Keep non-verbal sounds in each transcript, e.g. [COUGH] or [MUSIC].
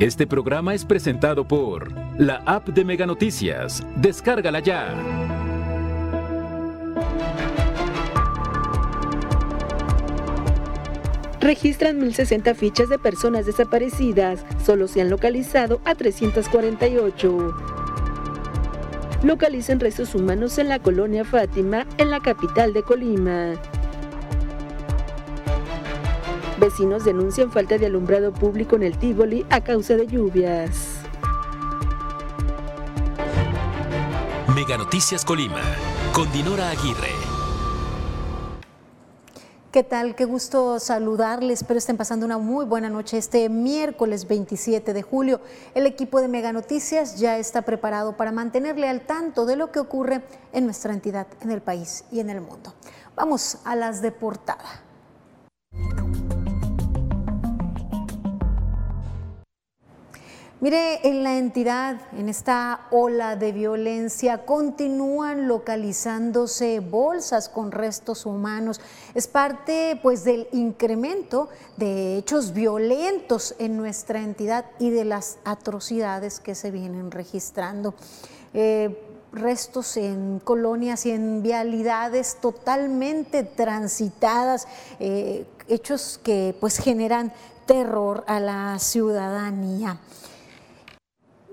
Este programa es presentado por la app de Mega Noticias. Descárgala ya. Registran 1.060 fichas de personas desaparecidas. Solo se han localizado a 348. Localizan restos humanos en la colonia Fátima, en la capital de Colima. Vecinos denuncian falta de alumbrado público en el Tívoli a causa de lluvias. Mega Noticias Colima, con Dinora Aguirre. ¿Qué tal? Qué gusto saludarles. Espero estén pasando una muy buena noche. Este miércoles 27 de julio, el equipo de Mega Noticias ya está preparado para mantenerle al tanto de lo que ocurre en nuestra entidad, en el país y en el mundo. Vamos a las de portada. Mire, en la entidad, en esta ola de violencia, continúan localizándose bolsas con restos humanos. Es parte pues del incremento de hechos violentos en nuestra entidad y de las atrocidades que se vienen registrando. Eh, restos en colonias y en vialidades totalmente transitadas, eh, hechos que pues generan terror a la ciudadanía.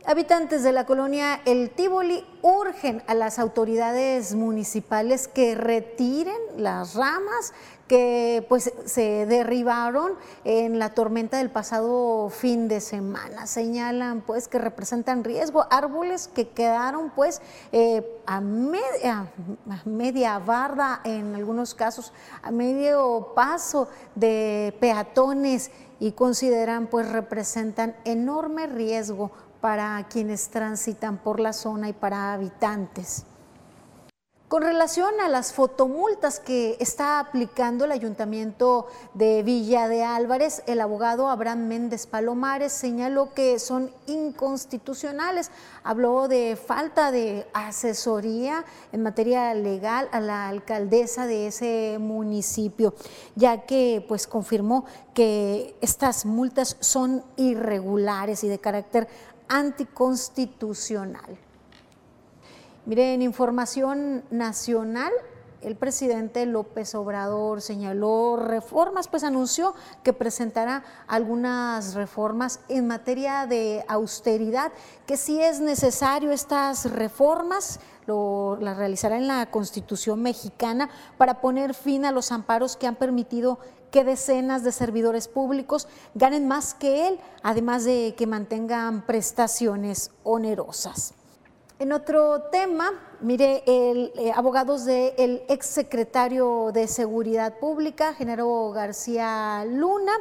Habitantes de la colonia El Tívoli urgen a las autoridades municipales que retiren las ramas que pues se derribaron en la tormenta del pasado fin de semana. Señalan pues que representan riesgo árboles que quedaron pues eh, a, media, a media barda en algunos casos, a medio paso de peatones y consideran pues representan enorme riesgo para quienes transitan por la zona y para habitantes. Con relación a las fotomultas que está aplicando el Ayuntamiento de Villa de Álvarez, el abogado Abraham Méndez Palomares señaló que son inconstitucionales. Habló de falta de asesoría en materia legal a la alcaldesa de ese municipio, ya que pues confirmó que estas multas son irregulares y de carácter anticonstitucional. Miren, información nacional, el presidente López Obrador señaló reformas, pues anunció que presentará algunas reformas en materia de austeridad, que si es necesario estas reformas, las realizará en la Constitución mexicana para poner fin a los amparos que han permitido que decenas de servidores públicos ganen más que él, además de que mantengan prestaciones onerosas. En otro tema, mire, el, eh, abogados del exsecretario de Seguridad Pública, Genaro García Luna,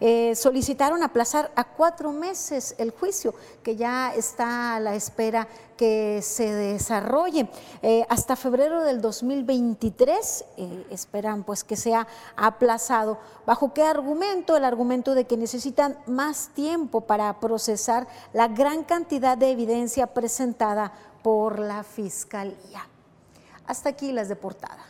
eh, solicitaron aplazar a cuatro meses el juicio, que ya está a la espera que se desarrolle. Eh, hasta febrero del 2023 esperan pues que sea aplazado. ¿Bajo qué argumento? El argumento de que necesitan más tiempo para procesar la gran cantidad de evidencia presentada por la Fiscalía. Hasta aquí las de portada.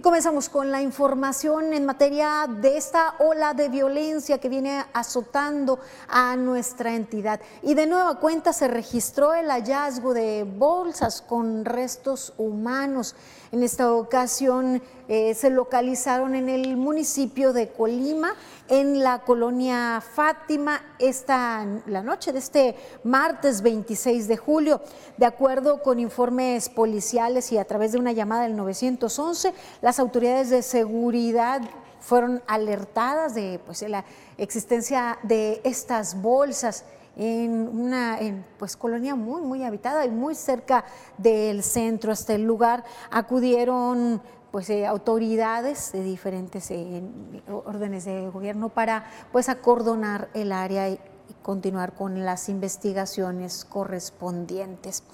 Y comenzamos con la información en materia de esta ola de violencia que viene azotando a nuestra entidad. Y de nueva cuenta se registró el hallazgo de bolsas con restos humanos. En esta ocasión eh, se localizaron en el municipio de Colima, en la colonia Fátima, esta, la noche de este martes 26 de julio. De acuerdo con informes policiales y a través de una llamada del 911, las autoridades de seguridad fueron alertadas de pues, la existencia de estas bolsas en una pues, colonia muy, muy habitada y muy cerca del centro. Hasta el lugar acudieron pues, eh, autoridades de diferentes eh, órdenes de gobierno para pues, acordonar el área y, continuar con las investigaciones correspondientes.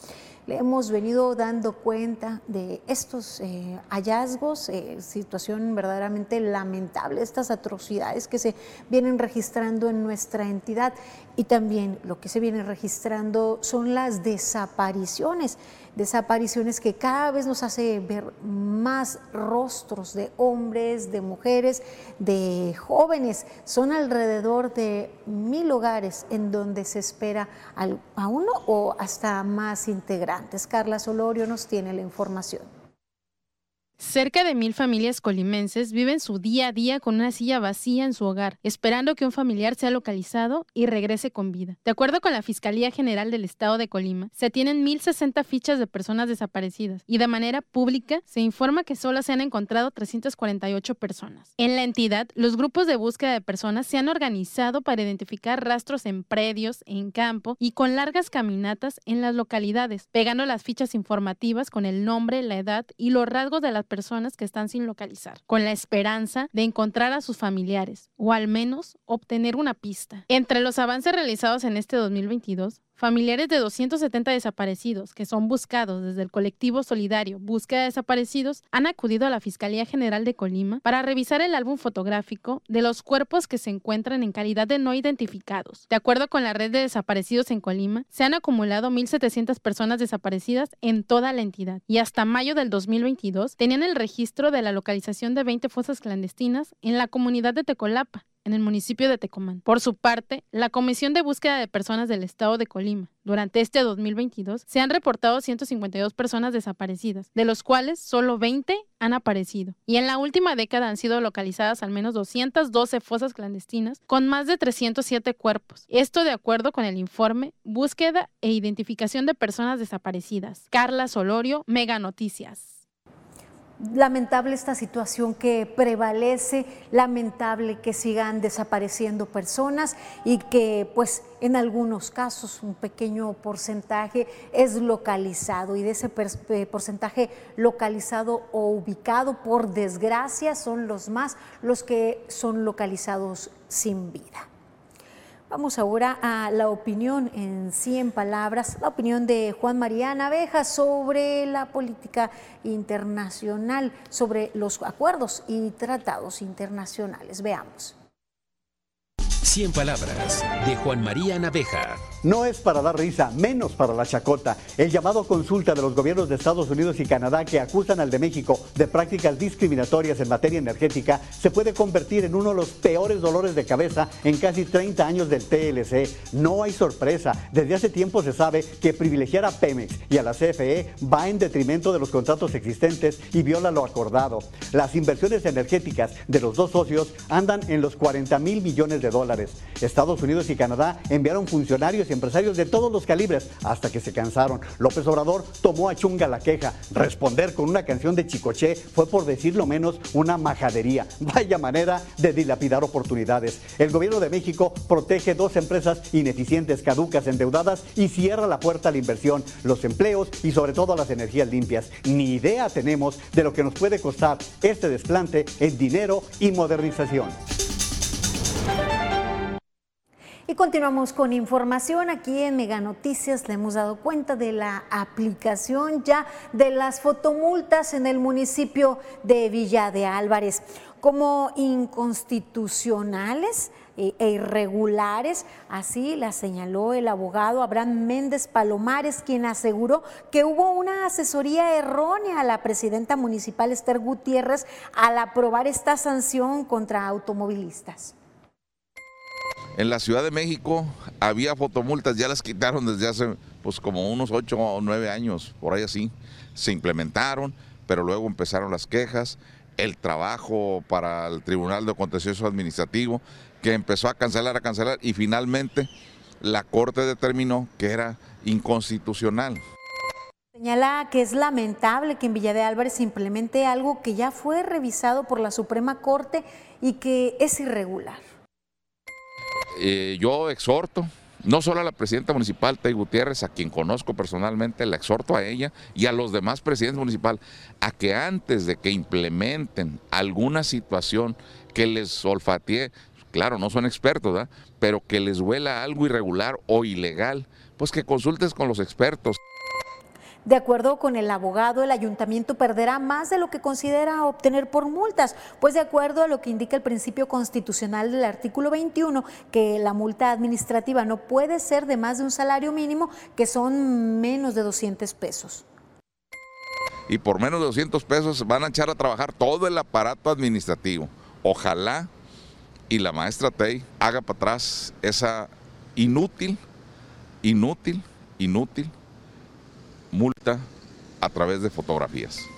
Le hemos venido dando cuenta de estos eh, hallazgos, situación verdaderamente lamentable, estas atrocidades que se vienen registrando en nuestra entidad y también lo que se viene registrando son las desapariciones desapariciones que cada vez nos hace ver más rostros de hombres, de mujeres, de jóvenes. Son alrededor de mil hogares en donde se espera a uno o hasta más integrantes. Carla Solorio nos tiene la información. Cerca de mil familias colimenses viven su día a día con una silla vacía en su hogar, esperando que un familiar sea localizado y regrese con vida. De acuerdo con la Fiscalía General del Estado de Colima, se tienen 1.060 fichas de personas desaparecidas y de manera pública se informa que solo se han encontrado 348 personas. En la entidad, los grupos de búsqueda de personas se han organizado para identificar rastros en predios, en campo y con largas caminatas en las localidades, pegando las fichas informativas con el nombre, la edad y los rasgos de las personas que están sin localizar, con la esperanza de encontrar a sus familiares o al menos obtener una pista. Entre los avances realizados en este 2022, Familiares de 270 desaparecidos que son buscados desde el colectivo solidario Búsqueda de Desaparecidos han acudido a la Fiscalía General de Colima para revisar el álbum fotográfico de los cuerpos que se encuentran en calidad de no identificados. De acuerdo con la red de desaparecidos en Colima, se han acumulado 1.700 personas desaparecidas en toda la entidad y hasta mayo del 2022 tenían el registro de la localización de 20 fosas clandestinas en la comunidad de Tecolapa, en el municipio de Tecomán. Por su parte, la Comisión de Búsqueda de Personas del Estado de Colima, durante este 2022, se han reportado 152 personas desaparecidas, de los cuales solo 20 han aparecido. Y en la última década han sido localizadas al menos 212 fosas clandestinas con más de 307 cuerpos. Esto de acuerdo con el informe Búsqueda e Identificación de Personas Desaparecidas. Carla Solorio, Mega Noticias lamentable esta situación que prevalece, lamentable que sigan desapareciendo personas y que pues en algunos casos un pequeño porcentaje es localizado y de ese eh, porcentaje localizado o ubicado por desgracia son los más los que son localizados sin vida. Vamos ahora a la opinión en 100 palabras, la opinión de Juan María Naveja sobre la política internacional, sobre los acuerdos y tratados internacionales. Veamos. 100 palabras de Juan María Naveja. No es para dar risa, menos para la chacota. El llamado consulta de los gobiernos de Estados Unidos y Canadá que acusan al de México de prácticas discriminatorias en materia energética se puede convertir en uno de los peores dolores de cabeza en casi 30 años del TLC. No hay sorpresa. Desde hace tiempo se sabe que privilegiar a Pemex y a la CFE va en detrimento de los contratos existentes y viola lo acordado. Las inversiones energéticas de los dos socios andan en los 40 mil millones de dólares. Estados Unidos y Canadá enviaron funcionarios y empresarios de todos los calibres hasta que se cansaron. López Obrador tomó a chunga la queja. Responder con una canción de Chicoché fue por decirlo menos una majadería. Vaya manera de dilapidar oportunidades. El gobierno de México protege dos empresas ineficientes, caducas, endeudadas y cierra la puerta a la inversión, los empleos y sobre todo a las energías limpias. Ni idea tenemos de lo que nos puede costar este desplante en dinero y modernización. Y continuamos con información. Aquí en Mega Noticias le hemos dado cuenta de la aplicación ya de las fotomultas en el municipio de Villa de Álvarez como inconstitucionales e, e irregulares, así la señaló el abogado Abraham Méndez Palomares, quien aseguró que hubo una asesoría errónea a la presidenta municipal Esther Gutiérrez al aprobar esta sanción contra automovilistas. En la Ciudad de México había fotomultas, ya las quitaron desde hace pues como unos ocho o nueve años, por ahí así. Se implementaron, pero luego empezaron las quejas, el trabajo para el Tribunal de Contencioso Administrativo, que empezó a cancelar, a cancelar, y finalmente la Corte determinó que era inconstitucional. Señala que es lamentable que en Villa de Álvarez se implemente algo que ya fue revisado por la Suprema Corte y que es irregular. Eh, yo exhorto no solo a la presidenta municipal, Tay Gutiérrez, a quien conozco personalmente, la exhorto a ella y a los demás presidentes municipales a que antes de que implementen alguna situación que les olfatee, claro, no son expertos, pero que les huela algo irregular o ilegal, pues que consultes con los expertos. De acuerdo con el abogado, el ayuntamiento perderá más de lo que considera obtener por multas, pues de acuerdo a lo que indica el principio constitucional del artículo 21, que la multa administrativa no puede ser de más de un salario mínimo, que son menos de 200 pesos. y por menos de 200 pesos van a echar a trabajar todo el aparato administrativo. Ojalá y la maestra Tey haga para atrás esa inútil, inútil, inútil multa a través de fotografías.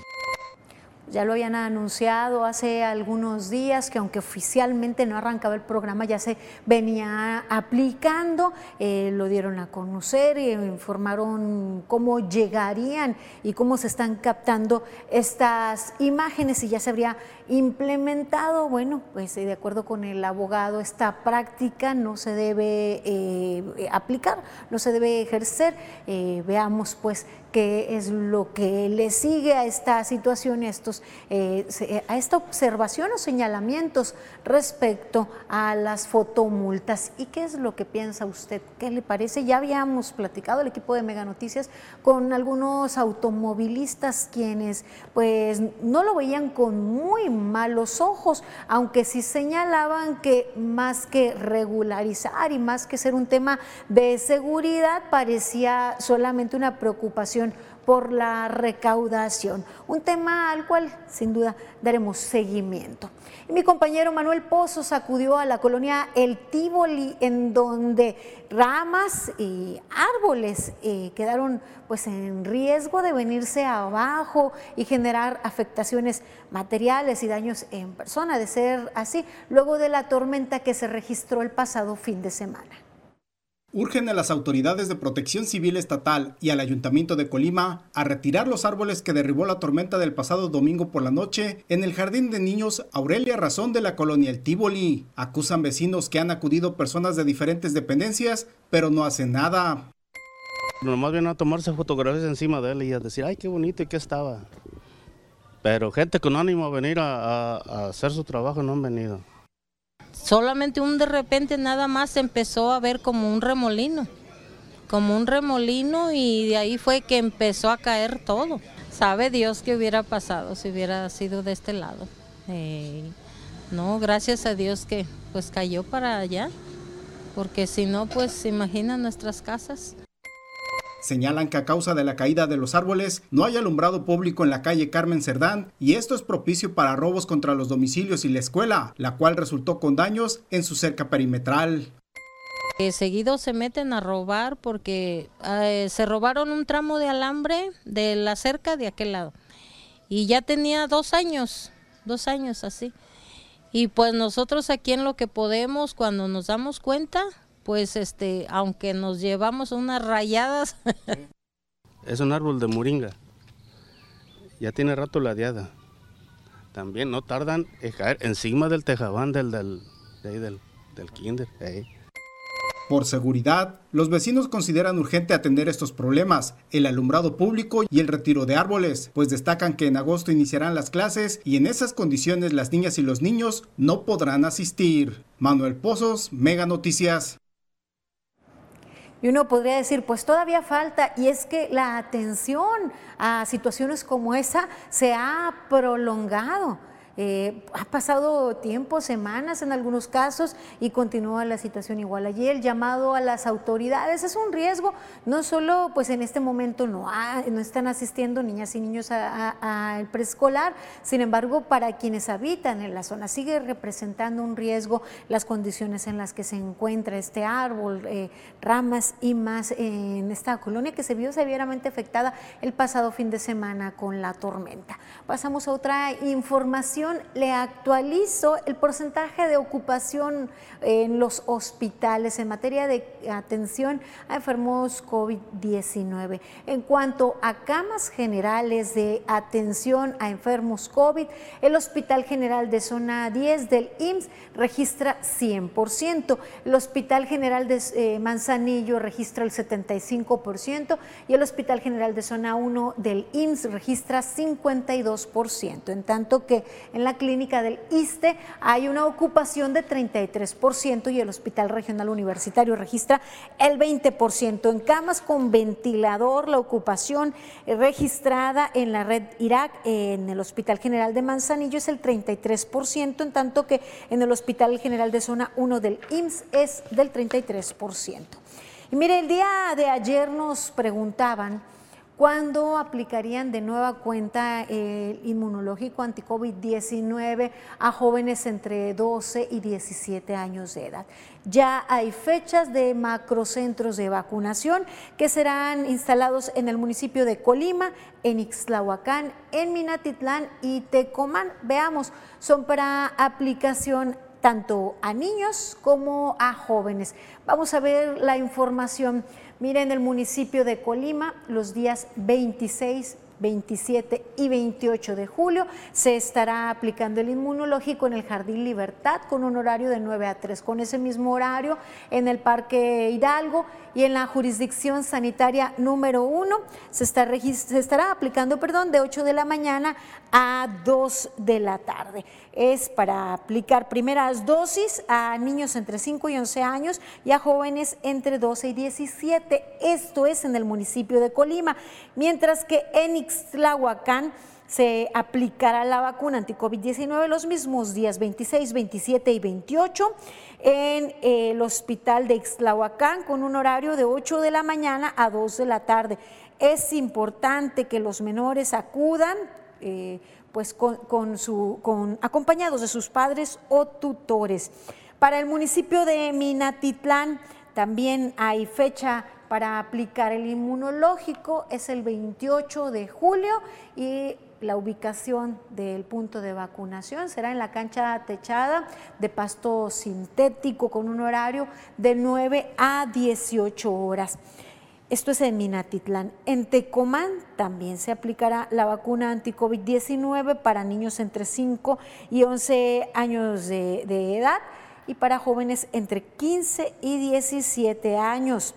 Ya lo habían anunciado hace algunos días que aunque oficialmente no arrancaba el programa ya se venía aplicando, eh, lo dieron a conocer y informaron cómo llegarían y cómo se están captando estas imágenes y ya se habría implementado. Bueno, pues de acuerdo con el abogado esta práctica no se debe eh, aplicar, no se debe ejercer. Eh, veamos pues qué es lo que le sigue a esta situación, a, estos, eh, a esta observación o señalamientos respecto a las fotomultas. ¿Y qué es lo que piensa usted? ¿Qué le parece? Ya habíamos platicado el equipo de Mega Noticias con algunos automovilistas quienes pues no lo veían con muy malos ojos, aunque sí señalaban que más que regularizar y más que ser un tema de seguridad, parecía solamente una preocupación por la recaudación, un tema al cual sin duda daremos seguimiento. Y mi compañero Manuel Pozos acudió a la colonia El Tívoli, en donde ramas y árboles eh, quedaron pues en riesgo de venirse abajo y generar afectaciones materiales y daños en persona, de ser así, luego de la tormenta que se registró el pasado fin de semana. Urgen a las autoridades de protección civil estatal y al ayuntamiento de Colima a retirar los árboles que derribó la tormenta del pasado domingo por la noche en el jardín de niños Aurelia Razón de la colonia El Tívoli. Acusan vecinos que han acudido personas de diferentes dependencias, pero no hacen nada. Nomás vienen a tomarse fotografías encima de él y a decir, ay, qué bonito y qué estaba. Pero gente con ánimo a venir a, a hacer su trabajo no han venido. Solamente un de repente nada más empezó a ver como un remolino, como un remolino y de ahí fue que empezó a caer todo. Sabe Dios qué hubiera pasado si hubiera sido de este lado. Eh, no, gracias a Dios que pues cayó para allá, porque si no, pues imagina nuestras casas. Señalan que a causa de la caída de los árboles no hay alumbrado público en la calle Carmen Cerdán y esto es propicio para robos contra los domicilios y la escuela, la cual resultó con daños en su cerca perimetral. Eh, seguido se meten a robar porque eh, se robaron un tramo de alambre de la cerca de aquel lado y ya tenía dos años, dos años así. Y pues nosotros aquí en lo que podemos, cuando nos damos cuenta, pues este, aunque nos llevamos unas rayadas. [LAUGHS] es un árbol de moringa. Ya tiene rato ladeada. También no tardan en caer encima del tejabán del, del, del, del kinder. Por seguridad, los vecinos consideran urgente atender estos problemas, el alumbrado público y el retiro de árboles, pues destacan que en agosto iniciarán las clases y en esas condiciones las niñas y los niños no podrán asistir. Manuel Pozos, Mega Noticias. Y uno podría decir, pues todavía falta, y es que la atención a situaciones como esa se ha prolongado. Eh, ha pasado tiempo, semanas en algunos casos y continúa la situación igual. Allí el llamado a las autoridades es un riesgo, no solo pues en este momento no, no están asistiendo niñas y niños al preescolar, sin embargo para quienes habitan en la zona sigue representando un riesgo las condiciones en las que se encuentra este árbol, eh, ramas y más en esta colonia que se vio severamente afectada el pasado fin de semana con la tormenta. Pasamos a otra información le actualizo el porcentaje de ocupación en los hospitales en materia de atención a enfermos COVID-19. En cuanto a camas generales de atención a enfermos COVID, el Hospital General de Zona 10 del IMSS registra 100%, el Hospital General de eh, Manzanillo registra el 75% y el Hospital General de Zona 1 del IMSS registra 52%, en tanto que en la clínica del ISTE hay una ocupación de 33% y el Hospital Regional Universitario registra el 20%. En camas con ventilador, la ocupación registrada en la red Irak en el Hospital General de Manzanillo es el 33%, en tanto que en el Hospital General de Zona 1 del IMSS es del 33%. Y mire, el día de ayer nos preguntaban cuando aplicarían de nueva cuenta el inmunológico anti-COVID-19 a jóvenes entre 12 y 17 años de edad. Ya hay fechas de macrocentros de vacunación que serán instalados en el municipio de Colima, en Ixtlahuacán, en Minatitlán y Tecomán. Veamos, son para aplicación tanto a niños como a jóvenes. Vamos a ver la información. Miren, el municipio de Colima, los días 26, 27 y 28 de julio se estará aplicando el inmunológico en el Jardín Libertad con un horario de 9 a 3. Con ese mismo horario en el Parque Hidalgo y en la jurisdicción sanitaria número 1 se, se estará aplicando perdón, de 8 de la mañana a 2 de la tarde. Es para aplicar primeras dosis a niños entre 5 y 11 años y a jóvenes entre 12 y 17. Esto es en el municipio de Colima, mientras que en Ixtlahuacán se aplicará la vacuna anti-COVID-19 los mismos días 26, 27 y 28 en el hospital de Ixtlahuacán con un horario de 8 de la mañana a 2 de la tarde. Es importante que los menores acudan eh, pues con, su, con, acompañados de sus padres o tutores. Para el municipio de Minatitlán también hay fecha para aplicar el inmunológico, es el 28 de julio y la ubicación del punto de vacunación será en la cancha techada de pasto sintético con un horario de 9 a 18 horas. Esto es en Minatitlán. En Tecomán también se aplicará la vacuna anti-COVID-19 para niños entre 5 y 11 años de, de edad y para jóvenes entre 15 y 17 años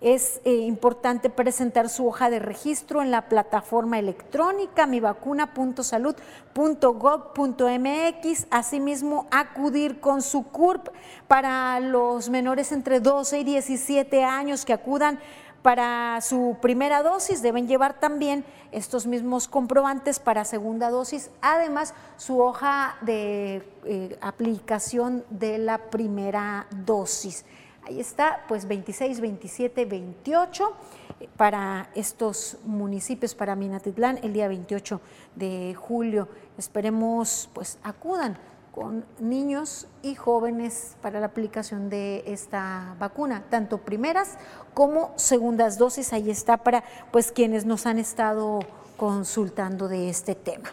es eh, importante presentar su hoja de registro en la plataforma electrónica mivacuna.salud.gov.mx, asimismo acudir con su CURP para los menores entre 12 y 17 años que acudan para su primera dosis deben llevar también estos mismos comprobantes para segunda dosis, además su hoja de eh, aplicación de la primera dosis. Ahí está, pues 26, 27, 28 para estos municipios, para Minatitlán, el día 28 de julio. Esperemos, pues acudan con niños y jóvenes para la aplicación de esta vacuna, tanto primeras como segundas dosis. Ahí está para pues quienes nos han estado consultando de este tema.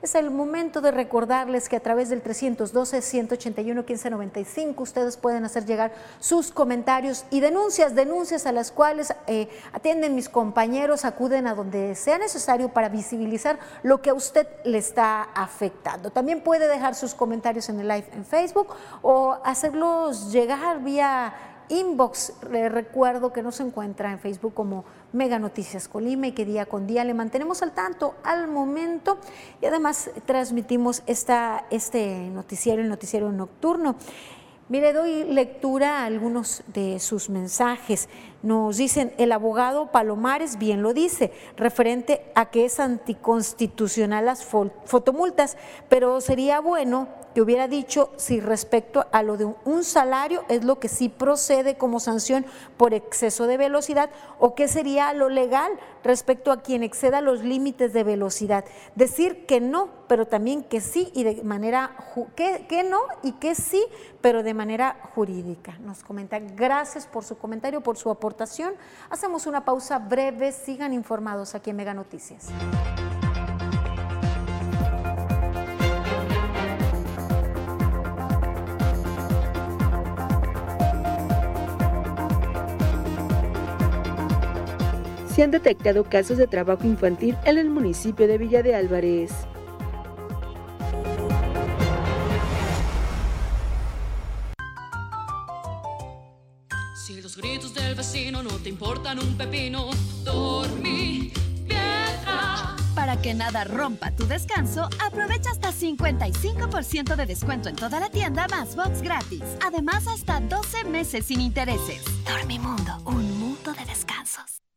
Es el momento de recordarles que a través del 312-181-1595 ustedes pueden hacer llegar sus comentarios y denuncias, denuncias a las cuales eh, atienden mis compañeros, acuden a donde sea necesario para visibilizar lo que a usted le está afectando. También puede dejar sus comentarios en el live en Facebook o hacerlos llegar vía inbox. Le recuerdo que nos encuentra en Facebook como Mega Noticias Colima y que día con día le mantenemos al tanto al momento y además transmitimos esta, este noticiero, el noticiero nocturno. Mire, doy lectura a algunos de sus mensajes. Nos dicen, el abogado Palomares bien lo dice, referente a que es anticonstitucional las fotomultas, pero sería bueno que hubiera dicho si respecto a lo de un salario es lo que sí procede como sanción por exceso de velocidad o qué sería lo legal respecto a quien exceda los límites de velocidad. Decir que no, pero también que sí y de manera que, que no y que sí, pero de manera jurídica. Nos comenta, gracias por su comentario, por su aportación. Hacemos una pausa breve, sigan informados aquí en Mega Noticias. Se han detectado casos de trabajo infantil en el municipio de Villa de Álvarez. Si los gritos del vecino no te importan un pepino, dormí piedra. Para que nada rompa tu descanso, aprovecha hasta 55% de descuento en toda la tienda más box gratis. Además, hasta 12 meses sin intereses. Dormimundo, un mundo de descansos.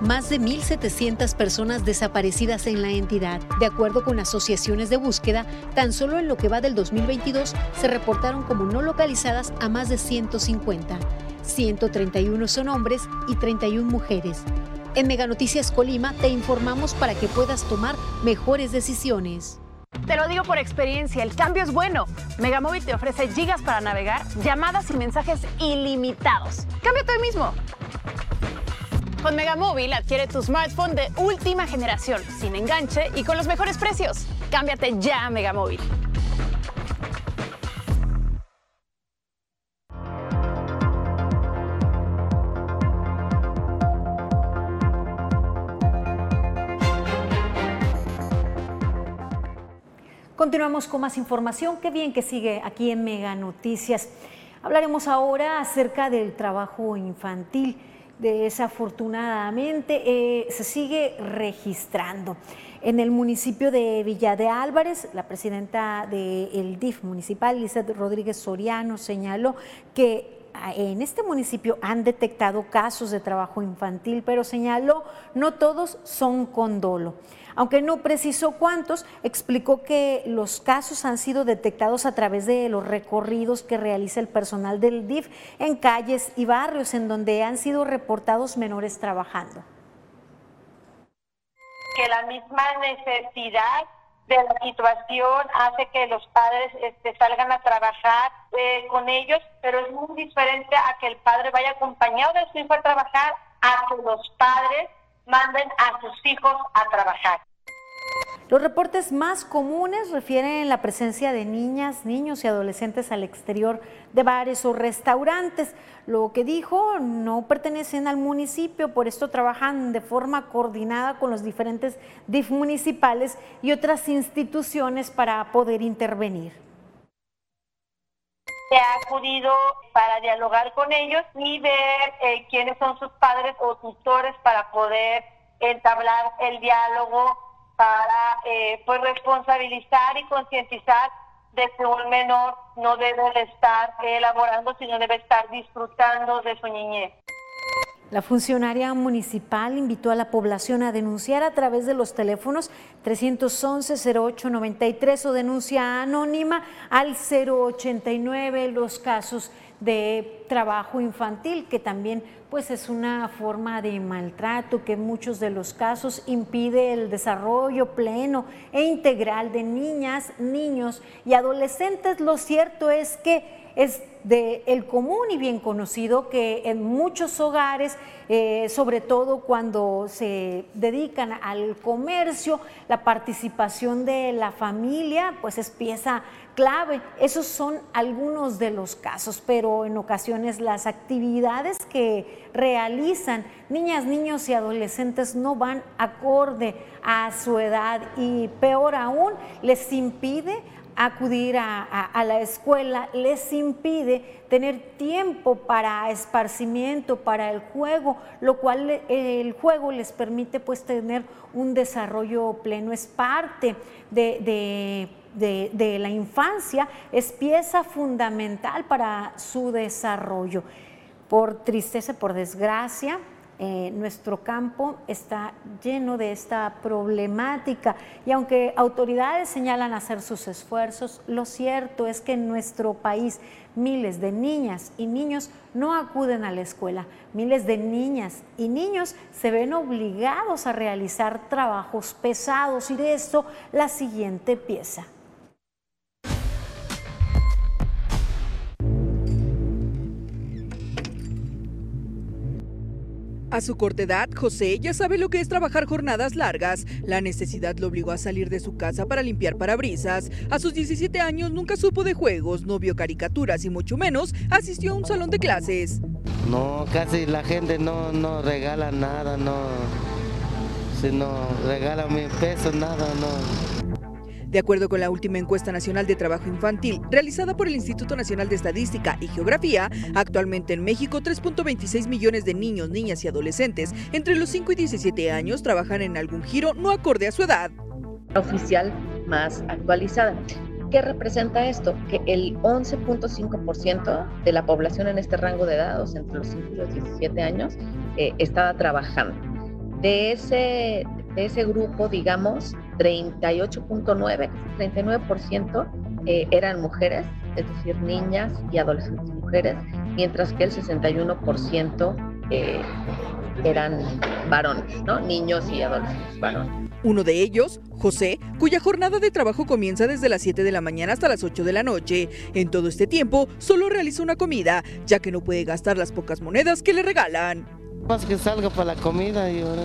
Más de 1.700 personas desaparecidas en la entidad. De acuerdo con asociaciones de búsqueda, tan solo en lo que va del 2022 se reportaron como no localizadas a más de 150. 131 son hombres y 31 mujeres. En Mega Noticias Colima te informamos para que puedas tomar mejores decisiones. Te lo digo por experiencia, el cambio es bueno. Megamóvil te ofrece gigas para navegar, llamadas y mensajes ilimitados. Cámbiate hoy mismo. Con Megamóvil adquiere tu smartphone de última generación, sin enganche y con los mejores precios. Cámbiate ya a Megamóvil. Continuamos con más información. Qué bien que sigue aquí en Mega Noticias. Hablaremos ahora acerca del trabajo infantil. Desafortunadamente eh, se sigue registrando. En el municipio de Villa de Álvarez, la presidenta del DIF municipal, Lizeth Rodríguez Soriano, señaló que ah, en este municipio han detectado casos de trabajo infantil, pero señaló no todos son con dolo. Aunque no precisó cuántos, explicó que los casos han sido detectados a través de los recorridos que realiza el personal del DIF en calles y barrios en donde han sido reportados menores trabajando. Que la misma necesidad de la situación hace que los padres este, salgan a trabajar eh, con ellos, pero es muy diferente a que el padre vaya acompañado de su hijo a trabajar, a que los padres manden a sus hijos a trabajar. Los reportes más comunes refieren la presencia de niñas, niños y adolescentes al exterior de bares o restaurantes. Lo que dijo, no pertenecen al municipio, por esto trabajan de forma coordinada con los diferentes DIF municipales y otras instituciones para poder intervenir. Se ha acudido para dialogar con ellos y ver eh, quiénes son sus padres o tutores para poder entablar el diálogo para eh, pues responsabilizar y concientizar de que un menor no debe de estar elaborando, sino debe estar disfrutando de su niñez. La funcionaria municipal invitó a la población a denunciar a través de los teléfonos 311-0893 o denuncia anónima al 089 los casos de trabajo infantil, que también pues es una forma de maltrato que en muchos de los casos impide el desarrollo pleno e integral de niñas, niños y adolescentes. Lo cierto es que es de el común y bien conocido que en muchos hogares, eh, sobre todo cuando se dedican al comercio, la participación de la familia pues es pieza clave. Esos son algunos de los casos, pero en ocasiones las actividades que realizan niñas, niños y adolescentes no van acorde a su edad y peor aún les impide acudir a, la escuela, les impide tener tiempo para esparcimiento, para el juego, lo cual el juego les permite pues tener un desarrollo pleno, es parte de, la infancia es pieza fundamental para su desarrollo. Por tristeza, por desgracia, eh, nuestro campo está lleno de esta problemática y aunque autoridades señalan hacer sus esfuerzos, lo cierto es que en nuestro país miles de niñas y niños no acuden a la escuela. Miles de niñas y niños se ven obligados a realizar trabajos pesados y de esto la siguiente pieza. A su corta edad, José ya sabe lo que es trabajar jornadas largas. La necesidad lo obligó a salir de su casa para limpiar parabrisas. A sus 17 años nunca supo de juegos, no vio caricaturas y mucho menos asistió a un salón de clases. No, casi la gente no, no regala nada, no si no regalan mil pesos, nada, no. De acuerdo con la última encuesta nacional de trabajo infantil realizada por el Instituto Nacional de Estadística y Geografía, actualmente en México 3.26 millones de niños, niñas y adolescentes entre los 5 y 17 años trabajan en algún giro no acorde a su edad. Oficial más actualizada. ¿Qué representa esto? Que el 11.5% de la población en este rango de edad, entre los 5 y los 17 años, eh, estaba trabajando. De ese, de ese grupo, digamos, 38.9, 39% eh, eran mujeres, es decir, niñas y adolescentes mujeres, mientras que el 61% eh, eran varones, ¿no? Niños y adolescentes varones. Uno de ellos, José, cuya jornada de trabajo comienza desde las 7 de la mañana hasta las 8 de la noche. En todo este tiempo solo realiza una comida, ya que no puede gastar las pocas monedas que le regalan. Más que salgo para la comida y ahora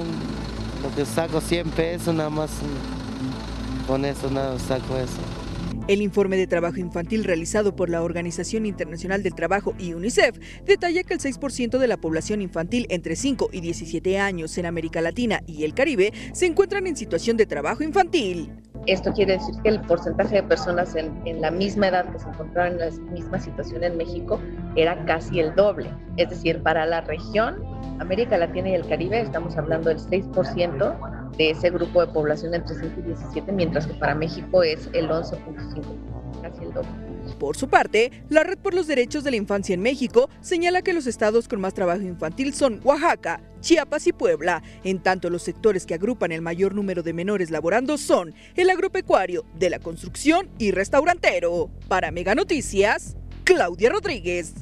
lo que saco 100 pesos, nada más con eso nada saco eso. El informe de trabajo infantil realizado por la Organización Internacional del Trabajo y UNICEF detalla que el 6% de la población infantil entre 5 y 17 años en América Latina y el Caribe se encuentran en situación de trabajo infantil. Esto quiere decir que el porcentaje de personas en, en, la misma edad que se encontraban en la misma situación en México era casi el doble. Es decir, para la región, América Latina y el Caribe, estamos hablando del 6% de ese grupo de población entre 5 y 17, mientras que para México es el 11.5, casi el doble. Por su parte, la Red por los Derechos de la Infancia en México señala que los estados con más trabajo infantil son Oaxaca, Chiapas y Puebla, en tanto los sectores que agrupan el mayor número de menores laborando son el agropecuario, de la construcción y restaurantero. Para Mega Noticias, Claudia Rodríguez.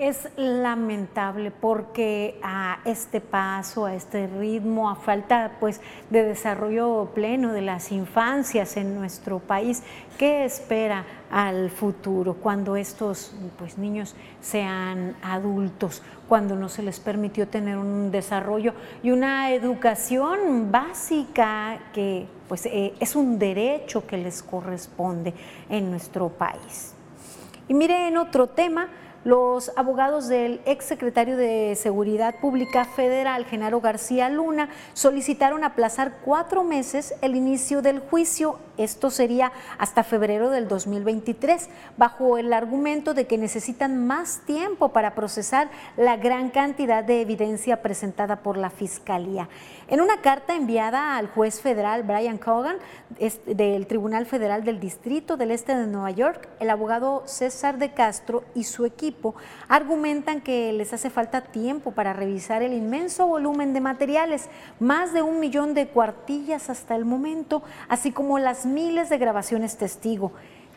Es lamentable porque a este paso, a este ritmo, a falta pues de desarrollo pleno de las infancias en nuestro país, ¿qué espera al futuro cuando estos pues, niños sean adultos, cuando no se les permitió tener un desarrollo y una educación básica que pues eh, es un derecho que les corresponde en nuestro país? Y mire en otro tema, los abogados del exsecretario de Seguridad Pública Federal, Genaro García Luna, solicitaron aplazar cuatro meses el inicio del juicio. Esto sería hasta febrero del 2023, bajo el argumento de que necesitan más tiempo para procesar la gran cantidad de evidencia presentada por la Fiscalía. En una carta enviada al juez federal Brian Cogan del Tribunal Federal del Distrito del Este de Nueva York, el abogado César de Castro y su equipo argumentan que les hace falta tiempo para revisar el inmenso volumen de materiales, más de un millón de cuartillas hasta el momento, así como las miles de grabaciones testigo.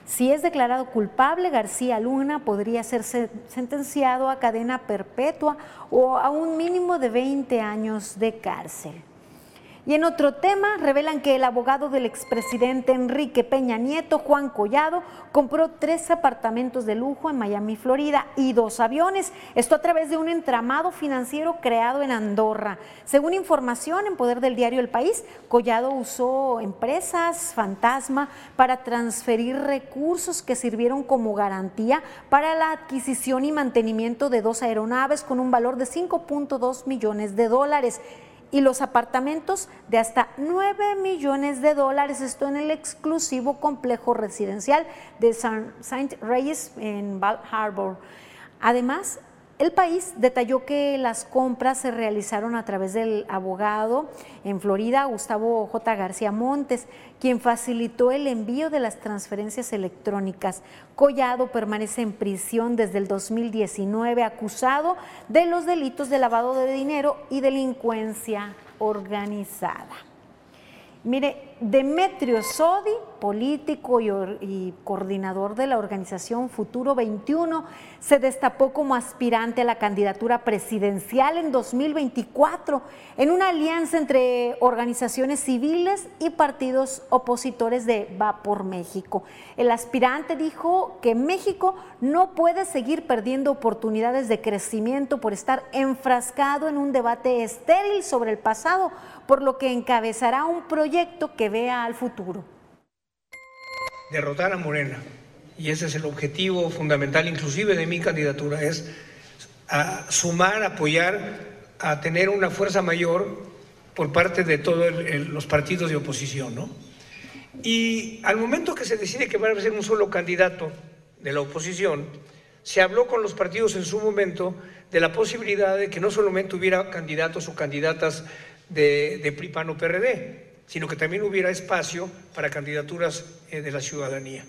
Si es declarado culpable, García Luna podría ser sentenciado a cadena perpetua o a un mínimo de 20 años de cárcel. Y en otro tema, revelan que el abogado del expresidente Enrique Peña Nieto, Juan Collado, compró tres apartamentos de lujo en Miami, Florida y dos aviones. Esto a través de un entramado financiero creado en Andorra. Según información en poder del diario El País, Collado usó empresas fantasma para transferir recursos que sirvieron como garantía para la adquisición y mantenimiento de dos aeronaves con un valor de 5.2 millones de dólares y los apartamentos de hasta 9 millones de dólares. Esto en el exclusivo complejo residencial de St. Reyes en Val Harbor. Además, el país detalló que las compras se realizaron a través del abogado en Florida, Gustavo J. García Montes, quien facilitó el envío de las transferencias electrónicas. Collado permanece en prisión desde el 2019 acusado de los delitos de lavado de dinero y delincuencia organizada. Mire, Demetrio Sodi, político y, coordinador de la organización Futuro 21, se destapó como aspirante a la candidatura presidencial en 2024 en una alianza entre organizaciones civiles y partidos opositores de Va por México. El aspirante dijo que México no puede seguir perdiendo oportunidades de crecimiento por estar enfrascado en un debate estéril sobre el pasado por lo que encabezará un proyecto que vea al futuro. Derrotar a Morena, y ese es el objetivo fundamental inclusive de mi candidatura, es sumar, apoyar a tener una fuerza mayor por parte de todos los partidos de oposición, ¿no? Y al momento que se decide que va a ser un solo candidato de la oposición, se habló con los partidos en su momento de la posibilidad de que no solamente hubiera candidatos o candidatas de, de PRI, PRD, sino que también hubiera espacio para candidaturas eh, de la ciudadanía.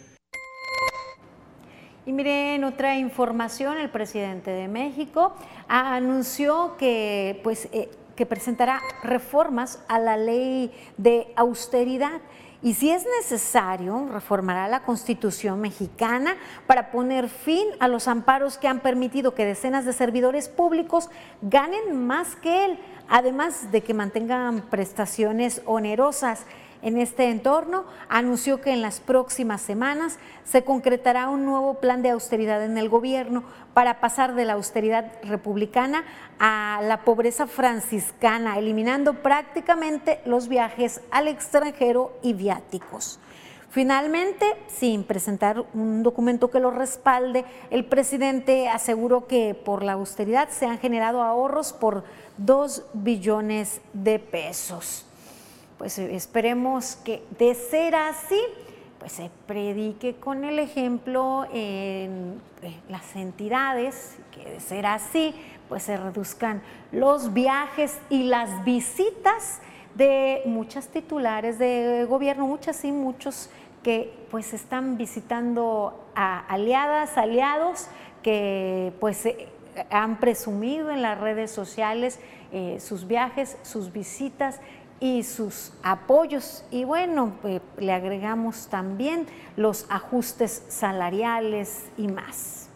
Y miren, otra información, el presidente de México anunció que, pues, eh, que presentará reformas a la ley de austeridad y si es necesario, reformará la Constitución mexicana para poner fin a los amparos que han permitido que decenas de servidores públicos ganen más que él, además de que mantengan prestaciones onerosas en este entorno, anunció que en las próximas semanas se concretará un nuevo plan de austeridad en el gobierno para pasar de la austeridad republicana a la pobreza franciscana, eliminando prácticamente los viajes al extranjero y viáticos. Finalmente, sin presentar un documento que lo respalde, el presidente aseguró que por la austeridad se han generado ahorros por 2 billones de pesos. Pues eh, esperemos que de ser así, pues se predique con el ejemplo en las entidades, que de ser así, pues se reduzcan los viajes y las visitas de muchas titulares de gobierno, muchas y muchos que pues están visitando a aliadas, aliados que pues eh, han presumido en las redes sociales eh, sus viajes, sus visitas y sus apoyos. Y bueno, pues, le agregamos también los ajustes salariales y más.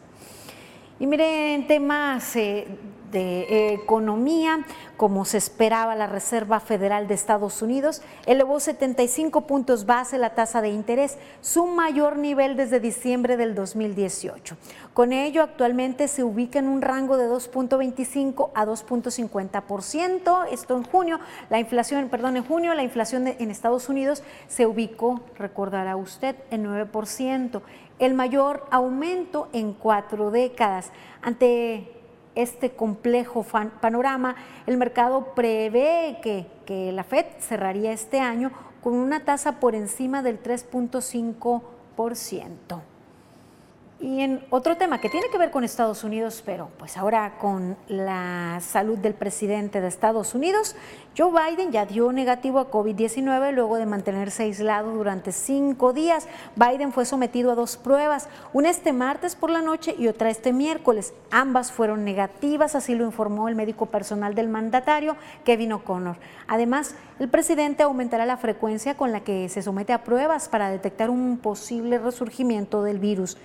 Y miren, temas eh, de economía, como se esperaba, la Reserva Federal de Estados Unidos elevó 75 puntos base la tasa de interés, su mayor nivel desde diciembre del 2018. Con ello, actualmente se ubica en un rango de 2.25 a 2.50%. Esto en junio, la inflación, perdón, en junio la inflación en Estados Unidos se ubicó, recordará usted, en 9%, el mayor aumento en cuatro décadas. Ante este complejo panorama, el mercado prevé que, que la Fed cerraría este año con una tasa por encima del 3.5%. Y en otro tema que tiene que ver con Estados Unidos, pero pues ahora con la salud del presidente de Estados Unidos, Joe Biden ya dio negativo a COVID-19 luego de mantenerse aislado durante cinco días. Biden fue sometido a dos pruebas, una este martes por la noche y otra este miércoles. Ambas fueron negativas, así lo informó el médico personal del mandatario, Kevin O'Connor. Además, el presidente aumentará la frecuencia con la que se somete a pruebas para detectar un posible resurgimiento del virus.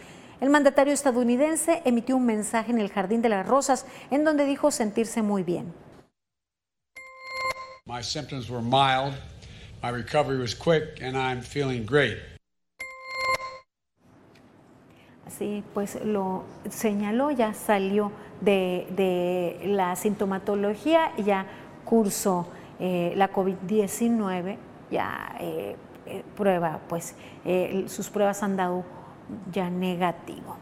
El mandatario estadounidense emitió un mensaje en el Jardín de las Rosas en donde dijo sentirse muy bien. My symptoms were mild, my recovery was quick and I'm feeling great. Así pues lo señaló, ya salió de, la sintomatología, ya cursó eh, la COVID-19, ya eh, eh, prueba, pues sus pruebas han dado ya negativo.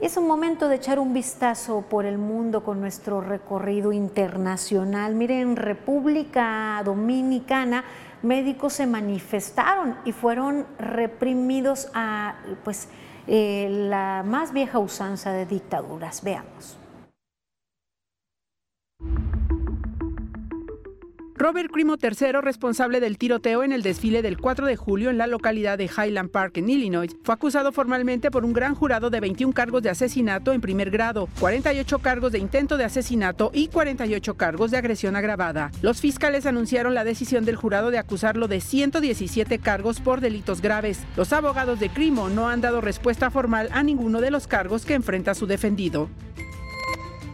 Es un momento de echar un vistazo por el mundo con nuestro recorrido internacional. Miren, en República Dominicana, médicos se manifestaron y fueron reprimidos a pues, eh, la más vieja usanza de dictaduras. Veamos. Robert Crimo III, responsable del tiroteo en el desfile del 4 de julio en la localidad de Highland Park, en Illinois, fue acusado formalmente por un gran jurado de 21 cargos de asesinato en primer grado, 48 cargos de intento de asesinato y 48 cargos de agresión agravada. Los fiscales anunciaron la decisión del jurado de acusarlo de 117 cargos por delitos graves. Los abogados de Crimo no han dado respuesta formal a ninguno de los cargos que enfrenta su defendido.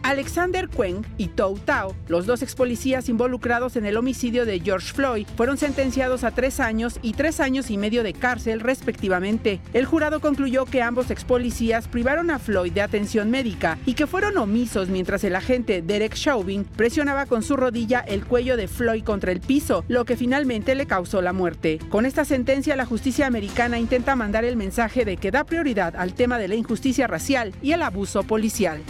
Alexander Queng y Tou Tao, los dos ex policías involucrados en el homicidio de George Floyd, fueron sentenciados a tres años y tres años y medio de cárcel respectivamente. El jurado concluyó que ambos ex policías privaron a Floyd de atención médica y que fueron omisos mientras el agente Derek Chauvin presionaba con su rodilla el cuello de Floyd contra el piso, lo que finalmente le causó la muerte. Con esta sentencia, la justicia americana intenta mandar el mensaje de que da prioridad al tema de la injusticia racial y el abuso policial.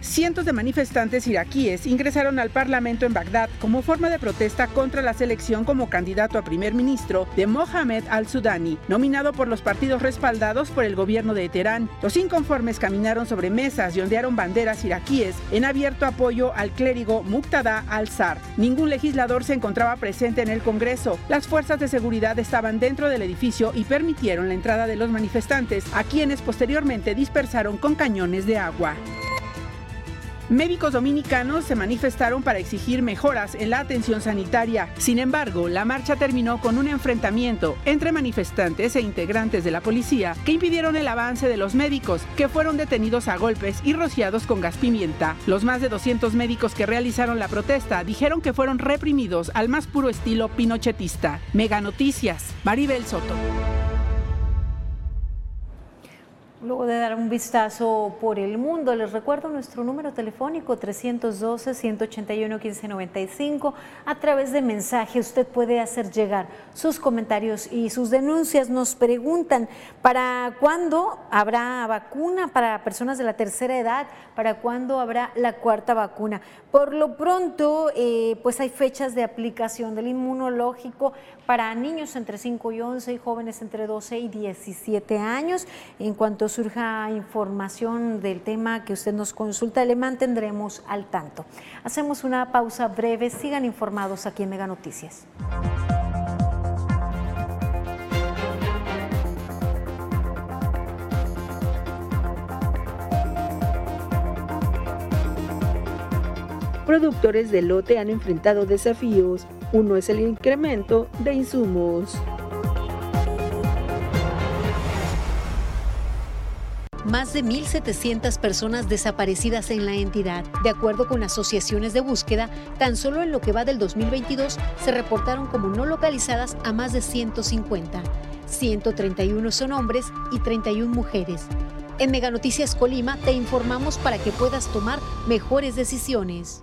Cientos de manifestantes iraquíes ingresaron al Parlamento en Bagdad como forma de protesta contra la selección como candidato a primer ministro de Mohamed al-Sudani, nominado por los partidos respaldados por el gobierno de Teherán. Los inconformes caminaron sobre mesas y ondearon banderas iraquíes en abierto apoyo al clérigo Muqtada al-Sar. Ningún legislador se encontraba presente en el Congreso. Las fuerzas de seguridad estaban dentro del edificio y permitieron la entrada de los manifestantes, a quienes posteriormente dispersaron con cañones de agua. Médicos dominicanos se manifestaron para exigir mejoras en la atención sanitaria. Sin embargo, la marcha terminó con un enfrentamiento entre manifestantes e integrantes de la policía que impidieron el avance de los médicos, que fueron detenidos a golpes y rociados con gas pimienta. Los más de 200 médicos que realizaron la protesta dijeron que fueron reprimidos al más puro estilo pinochetista. Mega Noticias, Maribel Soto. Luego de dar un vistazo por el mundo, les recuerdo nuestro número telefónico 312-181-1595. A través de mensaje usted puede hacer llegar sus comentarios y sus denuncias. Nos preguntan, ¿para cuándo habrá vacuna para personas de la tercera edad? ¿Para cuándo habrá la cuarta vacuna? Por lo pronto, eh, pues hay fechas de aplicación del inmunológico para niños entre 5 y 11 y jóvenes entre 12 y 17 años. En cuanto surja información del tema que usted nos consulta, le mantendremos al tanto. Hacemos una pausa breve, sigan informados aquí en Mega Noticias. Productores de lote han enfrentado desafíos. Uno es el incremento de insumos. más de 1.700 personas desaparecidas en la entidad. De acuerdo con asociaciones de búsqueda, tan solo en lo que va del 2022 se reportaron como no localizadas a más de 150. 131 son hombres y 31 mujeres. En Mega Noticias Colima te informamos para que puedas tomar mejores decisiones.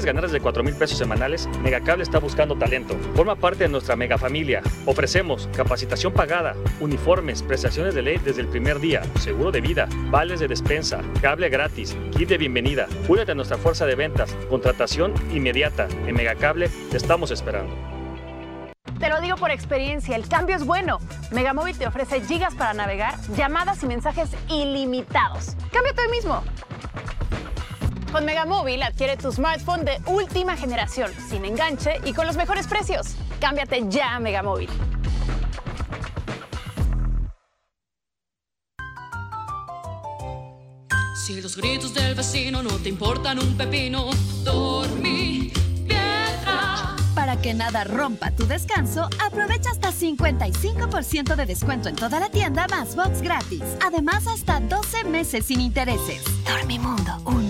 ¿Quieres ganar desde 4 mil pesos semanales? Megacable está buscando talento. Forma parte de nuestra mega familia. Ofrecemos capacitación pagada, uniformes, prestaciones de ley desde el primer día, seguro de vida, vales de despensa, cable gratis, kit de bienvenida. Únete a nuestra fuerza de ventas, contratación inmediata. En Megacable te estamos esperando. Te lo digo por experiencia, el cambio es bueno. Megamóvil te ofrece gigas para navegar, llamadas y mensajes ilimitados. Cámbiate hoy mismo. Con Megamóvil adquiere tu smartphone de última generación, sin enganche y con los mejores precios. Cámbiate ya a Megamóvil. Si los gritos del vecino no te importan un pepino, dormí piedra. Para que nada rompa tu descanso, aprovecha hasta 55% de descuento en toda la tienda más box gratis. Además, hasta 12 meses sin intereses. Dormimundo 1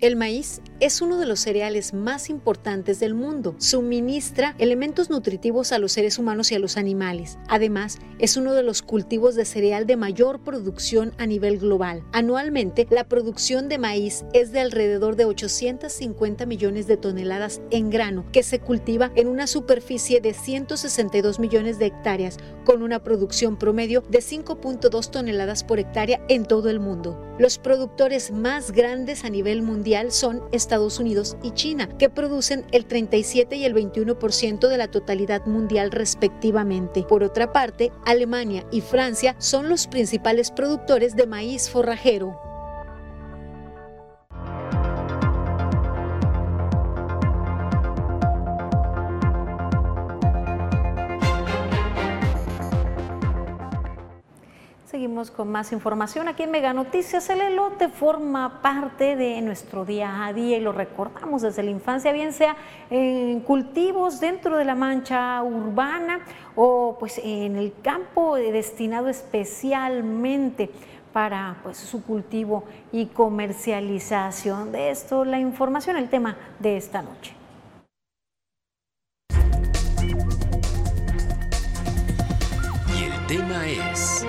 El maíz es uno de los cereales más importantes del mundo. Suministra elementos nutritivos a los seres humanos y a los animales. Además, es uno de los cultivos de cereal de mayor producción a nivel global. Anualmente, la producción de maíz es de alrededor de 850 millones de toneladas en grano, que se cultiva en una superficie de 162 millones de hectáreas, con una producción promedio de 5.2 toneladas por hectárea en todo el mundo. Los productores más grandes a nivel mundial son Estados Unidos y China, que producen el 37 y el 21% de la totalidad mundial respectivamente. Por otra parte, Alemania y Francia son los principales productores de maíz forrajero. Seguimos con más información aquí en Mega Noticias. El elote forma parte de nuestro día a día y lo recordamos desde la infancia, bien sea en cultivos dentro de la mancha urbana o pues en el campo destinado especialmente para pues, su cultivo y comercialización. De esto la información, el tema de esta noche. Y el tema es...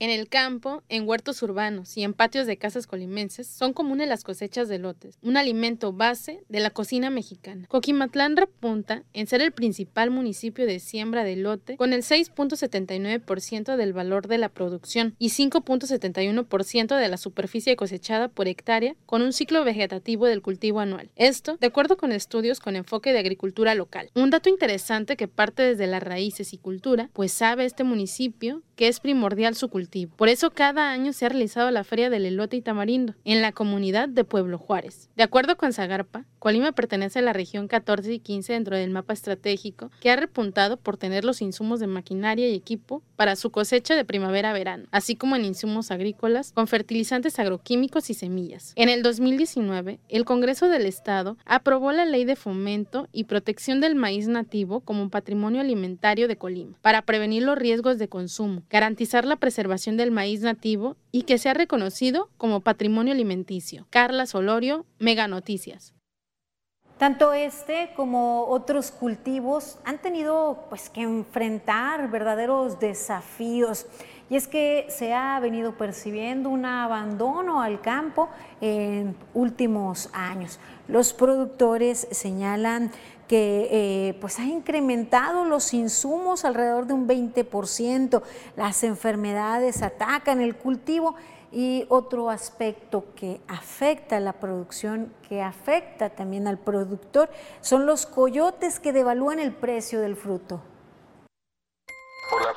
En el campo, en huertos urbanos y en patios de casas colimenses son comunes las cosechas de lotes, un alimento base de la cocina mexicana. Coquimatlán repunta en ser el principal municipio de siembra de lote con el 6.79% del valor de la producción y 5.71% de la superficie cosechada por hectárea con un ciclo vegetativo del cultivo anual. Esto, de acuerdo con estudios con enfoque de agricultura local. Un dato interesante que parte desde las raíces y cultura, pues sabe este municipio que es primordial su cultivo por eso cada año se ha realizado la Feria del Elote y Tamarindo en la comunidad de Pueblo Juárez. De acuerdo con Zagarpa, Colima pertenece a la región 14 y 15 dentro del mapa estratégico que ha repuntado por tener los insumos de maquinaria y equipo para su cosecha de primavera-verano, así como en insumos agrícolas con fertilizantes agroquímicos y semillas. En el 2019, el Congreso del Estado aprobó la Ley de Fomento y Protección del Maíz Nativo como patrimonio alimentario de Colima para prevenir los riesgos de consumo, garantizar la preservación del maíz nativo y que sea reconocido como patrimonio alimenticio. Carla Solorio, Mega Noticias. Tanto este como otros cultivos han tenido pues, que enfrentar verdaderos desafíos. Y es que se ha venido percibiendo un abandono al campo en últimos años. Los productores señalan que eh, pues ha incrementado los insumos alrededor de un 20%, las enfermedades atacan el cultivo y otro aspecto que afecta a la producción, que afecta también al productor, son los coyotes que devalúan el precio del fruto.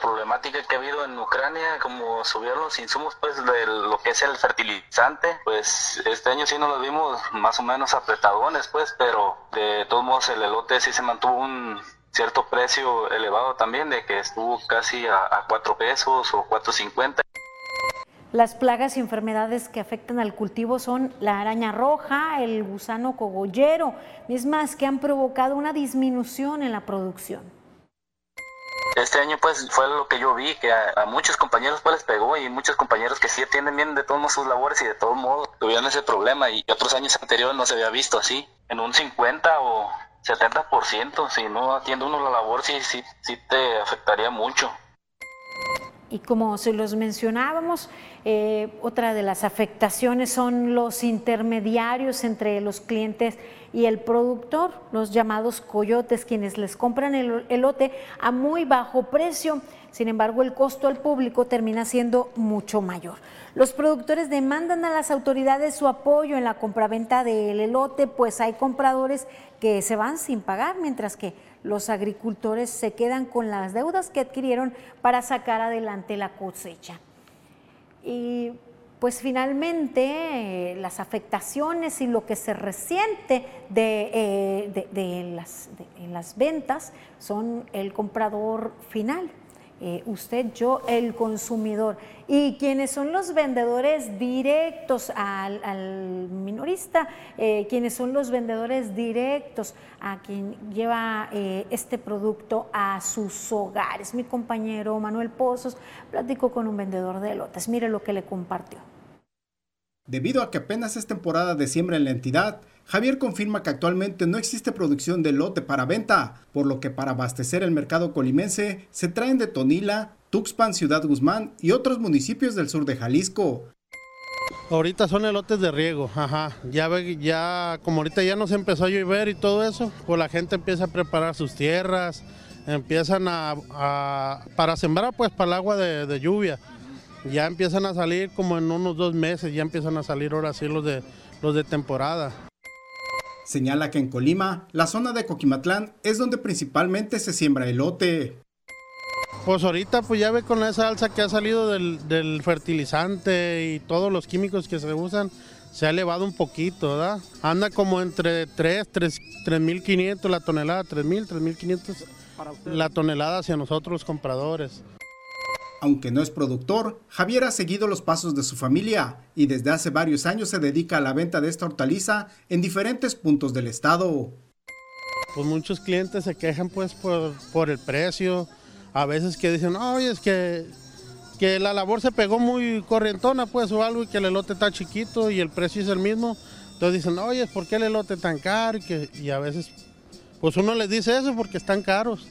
Problemática que ha habido en Ucrania, como subieron los insumos pues de lo que es el fertilizante, pues este año sí nos lo vimos más o menos apretadones pues, pero de todos modos el elote sí se mantuvo un cierto precio elevado también, de que estuvo casi a, a 4 pesos o 4.50. Las plagas y enfermedades que afectan al cultivo son la araña roja, el gusano cogollero, mismas que han provocado una disminución en la producción. Este año pues fue lo que yo vi, que a, muchos compañeros pues les pegó y muchos compañeros que sí atienden bien de todos sus labores y de todos modos tuvieron ese problema y otros años anteriores no se había visto así, en un 50 o 70%, si no atiende uno la labor sí, sí, sí te afectaría mucho. Y como se los mencionábamos, eh, otra de las afectaciones son los intermediarios entre los clientes y el productor, los llamados coyotes, quienes les compran el elote a muy bajo precio. Sin embargo, el costo al público termina siendo mucho mayor. Los productores demandan a las autoridades su apoyo en la compraventa del elote, pues hay compradores que se van sin pagar, mientras que los agricultores se quedan con las deudas que adquirieron para sacar adelante la cosecha. Y pues finalmente eh, las afectaciones y lo que se resiente de, eh, las, en las ventas son el comprador final, eh, usted, yo, el consumidor. Y quienes son los vendedores directos al, minorista, eh, quienes son los vendedores directos a quien lleva este producto a sus hogares. Mi compañero Manuel Pozos platicó con un vendedor de lotes. Mire lo que le compartió. Debido a que apenas es temporada de siembra en la entidad, Javier confirma que actualmente no existe producción de lote para venta, por lo que para abastecer el mercado colimense se traen de Tonila, Tuxpan, Ciudad Guzmán y otros municipios del sur de Jalisco. Ahorita son elotes de riego, ajá. Ya, ya como ahorita ya nos empezó a llover y todo eso, pues la gente empieza a preparar sus tierras, empiezan a, para sembrar pues para el agua de, de, lluvia. Ya empiezan a salir como en unos dos meses, ya empiezan a salir ahora sí los de, los de temporada. Señala que en Colima, la zona de Coquimatlán es donde principalmente se siembra elote. Pues ahorita pues ya ve con esa alza que ha salido del, fertilizante y todos los químicos que se usan, se ha elevado un poquito, ¿verdad? Anda como entre 3, 3, 3.500 la tonelada, 3.000, 3.500 la tonelada hacia nosotros los compradores. Aunque no es productor, Javier ha seguido los pasos de su familia y desde hace varios años se dedica a la venta de esta hortaliza en diferentes puntos del estado. Pues muchos clientes se quejan pues por, por el precio, a veces que dicen, oye, es que, que la labor se pegó muy corrientona pues o algo y que el elote está chiquito y el precio es el mismo. Entonces dicen, oye, ¿por qué el elote tan caro? Y, que, y a veces, pues uno les dice eso porque están caros.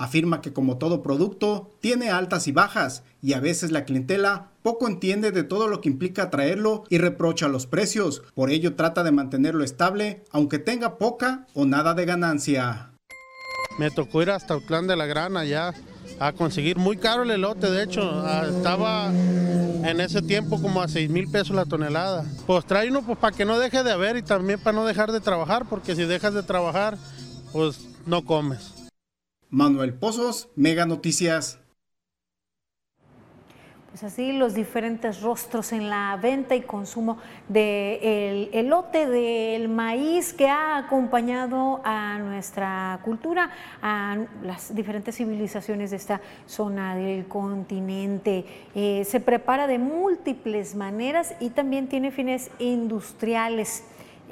Afirma que como todo producto, tiene altas y bajas y a veces la clientela poco entiende de todo lo que implica traerlo y reprocha los precios. Por ello trata de mantenerlo estable, aunque tenga poca o nada de ganancia. Me tocó ir hasta clan de la grana ya a conseguir muy caro el elote, de hecho, ah, estaba en ese tiempo como a 6 mil pesos la tonelada. Pues trae uno pues para que no deje de haber y también para no dejar de trabajar, porque si dejas de trabajar, pues no comes. Manuel Pozos, Mega Noticias. Pues así los diferentes rostros en la venta y consumo del elote, del maíz que ha acompañado a nuestra cultura, a las diferentes civilizaciones de esta zona del continente. Eh, se prepara de múltiples maneras y también tiene fines industriales.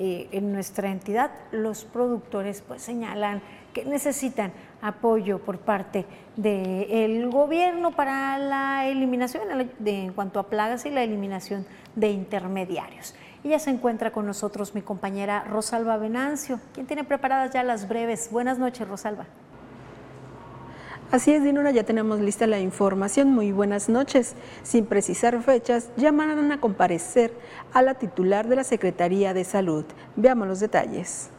Eh, en nuestra entidad los productores pues señalan que necesitan apoyo por parte del gobierno para la eliminación en cuanto a plagas y la eliminación de intermediarios. Y ya se encuentra con nosotros mi compañera Rosalba Venancio, quien tiene preparadas ya las breves. Buenas noches, Rosalba. Así es, Dinora, ya tenemos lista la información. Muy buenas noches. Sin precisar fechas, llamarán a comparecer a la titular de la Secretaría de Salud. Veamos los detalles.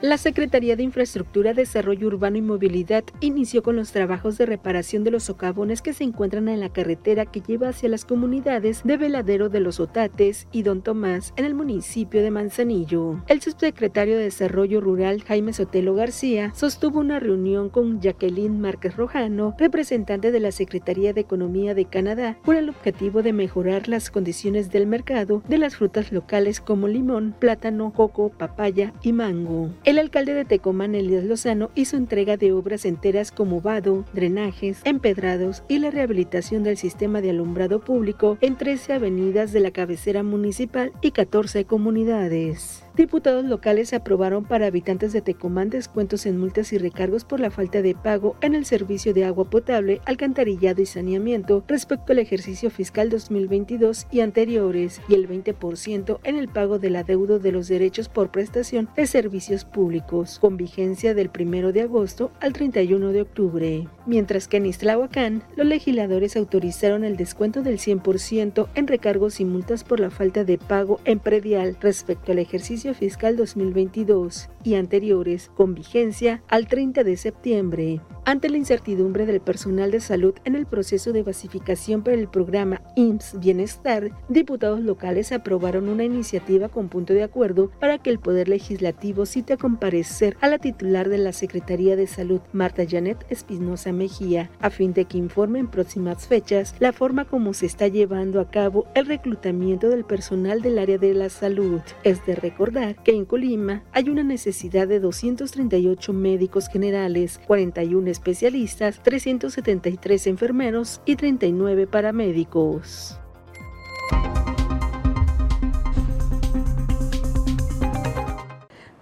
La Secretaría de Infraestructura, Desarrollo Urbano y Movilidad inició con los trabajos de reparación de los socavones que se encuentran en la carretera que lleva hacia las comunidades de Veladero de los Otates y Don Tomás en el municipio de Manzanillo. El subsecretario de Desarrollo Rural, Jaime Sotelo García, sostuvo una reunión con Jacqueline Márquez Rojano, representante de la Secretaría de Economía de Canadá, por el objetivo de mejorar las condiciones del mercado de las frutas locales como limón, plátano, coco, papaya y mango. El alcalde de Tecomán, Elías Lozano, hizo entrega de obras enteras como vado, drenajes, empedrados y la rehabilitación del sistema de alumbrado público en 13 avenidas de la cabecera municipal y 14 comunidades. Diputados locales aprobaron para habitantes de Tecomán descuentos en multas y recargos por la falta de pago en el servicio de agua potable, alcantarillado y saneamiento respecto al ejercicio fiscal 2022 y anteriores, y el 20% en el pago del adeudo de los derechos por prestación de servicios públicos, con vigencia del 1 de agosto al 31 de octubre. Mientras que en Islahuacán, los legisladores autorizaron el descuento del 100% en recargos y multas por la falta de pago en predial respecto al ejercicio fiscal 2022 y anteriores con vigencia al 30 de septiembre. Ante la incertidumbre del personal de salud en el proceso de basificación para el programa IMSS Bienestar, diputados locales aprobaron una iniciativa con punto de acuerdo para que el Poder Legislativo cite a comparecer a la titular de la Secretaría de Salud, Marta Janet Espinosa Mejía, a fin de que informe en próximas fechas la forma como se está llevando a cabo el reclutamiento del personal del área de la salud. Es de recordar que en Colima hay una necesidad de 238 médicos generales, 41 especialistas, 373 enfermeros y 39 paramédicos.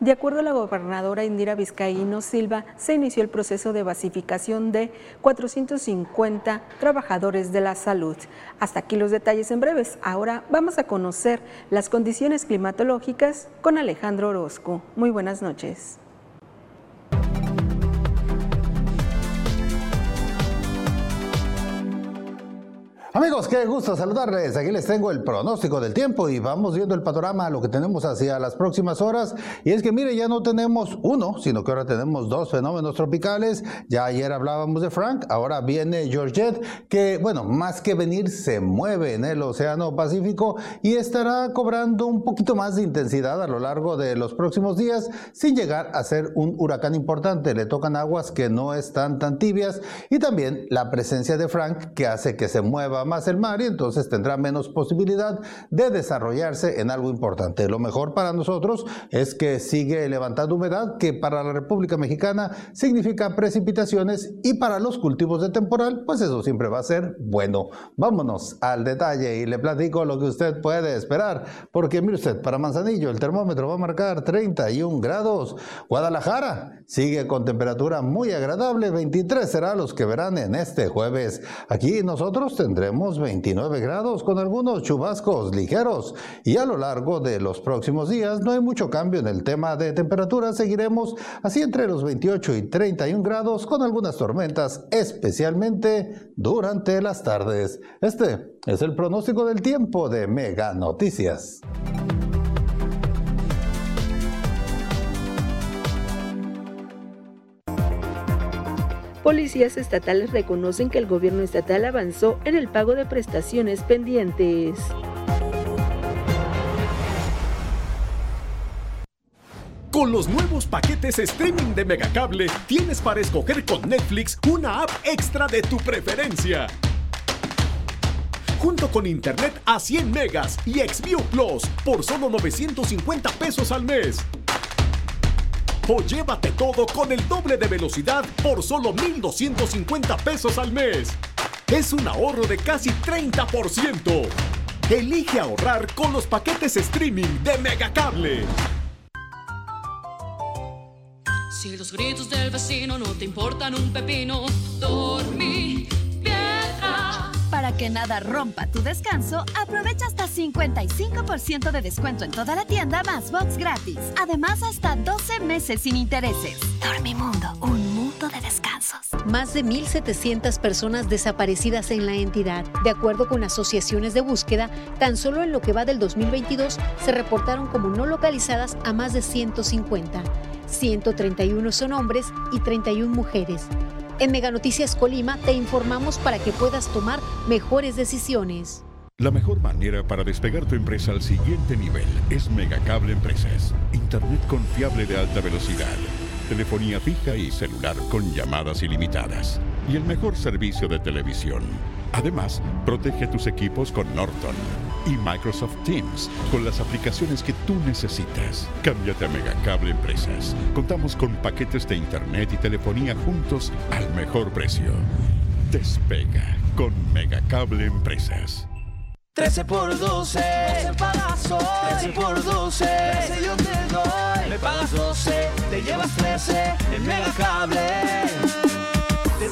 De acuerdo a la gobernadora Indira Vizcaíno Silva, se inició el proceso de basificación de 450 trabajadores de la salud. Hasta aquí los detalles en breves. Ahora vamos a conocer las condiciones climatológicas con Alejandro Orozco. Muy buenas noches. Amigos, qué gusto saludarles. Aquí les tengo el pronóstico del tiempo y vamos viendo el panorama, lo que tenemos hacia las próximas horas. Y es que, mire, ya no tenemos uno, sino que ahora tenemos dos fenómenos tropicales. Ya ayer hablábamos de Frank, ahora viene Georgette, que, bueno, más que venir, se mueve en el Océano Pacífico y estará cobrando un poquito más de intensidad a lo largo de los próximos días, sin llegar a ser un huracán importante. Le tocan aguas que no están tan tibias y también la presencia de Frank, que hace que se mueva más el mar y entonces tendrá menos posibilidad de desarrollarse en algo importante. Lo mejor para nosotros es que sigue levantando humedad, que para la República Mexicana significa precipitaciones y para los cultivos de temporal, pues eso siempre va a ser bueno. Vámonos al detalle y le platico lo que usted puede esperar, porque mire usted, para Manzanillo el termómetro va a marcar 31 grados. Guadalajara sigue con temperatura muy agradable, 23 será los que verán en este jueves. Aquí nosotros tendremos 29 grados con algunos chubascos ligeros y a lo largo de los próximos días no hay mucho cambio en el tema de temperatura. Seguiremos así entre los 28 y 31 grados con algunas tormentas, especialmente durante las tardes. Este es el pronóstico del tiempo de Mega Noticias. Policías estatales reconocen que el gobierno estatal avanzó en el pago de prestaciones pendientes. Con los nuevos paquetes streaming de Megacable, tienes para escoger con Netflix una app extra de tu preferencia. Junto con internet a 100 megas y Xview Plus por solo 950 pesos al mes. O llévate todo con el doble de velocidad por solo 1,250 pesos al mes. Es un ahorro de casi 30%. Elige ahorrar con los paquetes streaming de Megacable. Si los gritos del vecino no te importan un pepino, dormí. Para que nada rompa tu descanso, aprovecha hasta 55% de descuento en toda la tienda más box gratis. Además, hasta 12 meses sin intereses. Dormimundo, un mundo de descansos. Más de 1.700 personas desaparecidas en la entidad. De acuerdo con asociaciones de búsqueda, tan solo en lo que va del 2022 se reportaron como no localizadas a más de 150. 131 son hombres y 31 mujeres. En Mega Noticias Colima te informamos para que puedas tomar mejores decisiones. La mejor manera para despegar tu empresa al siguiente nivel es Megacable Empresas. Internet confiable de alta velocidad, telefonía fija y celular con llamadas ilimitadas y el mejor servicio de televisión. Además, protege tus equipos con Norton y Microsoft Teams con las aplicaciones que tú necesitas. Cámbiate a Megacable Empresas. Contamos con paquetes de internet y telefonía juntos al mejor precio. Despega con Megacable Empresas. 13 por 12, 12 pagas hoy. 13 por 12, 13 yo te doy. Me pagas 12, te llevas 13 en Megacable.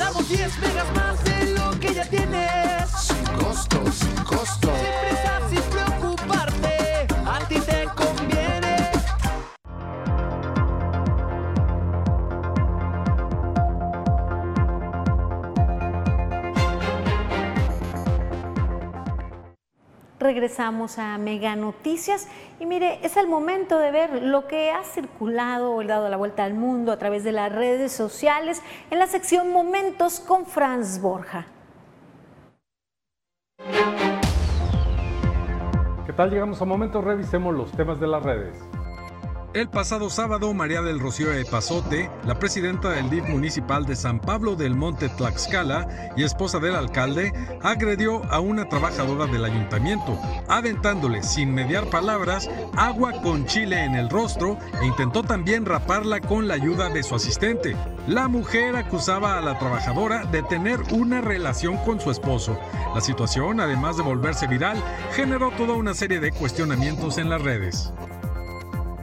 Damos 10 megas más de lo que ya tienes. Sin costo, sin costo. Sin prisa, sin Regresamos a Mega Noticias y mire, es el momento de ver lo que ha circulado o dado la vuelta al mundo a través de las redes sociales en la sección Momentos con Franz Borja. ¿Qué tal? Llegamos a momentos, revisemos los temas de las redes. El pasado sábado, María del Rocío Epazote, la presidenta del DIF municipal de San Pablo del Monte Tlaxcala y esposa del alcalde, agredió a una trabajadora del ayuntamiento, aventándole, sin mediar palabras, agua con chile en el rostro e intentó también raparla con la ayuda de su asistente. La mujer acusaba a la trabajadora de tener una relación con su esposo. La situación, además de volverse viral, generó toda una serie de cuestionamientos en las redes.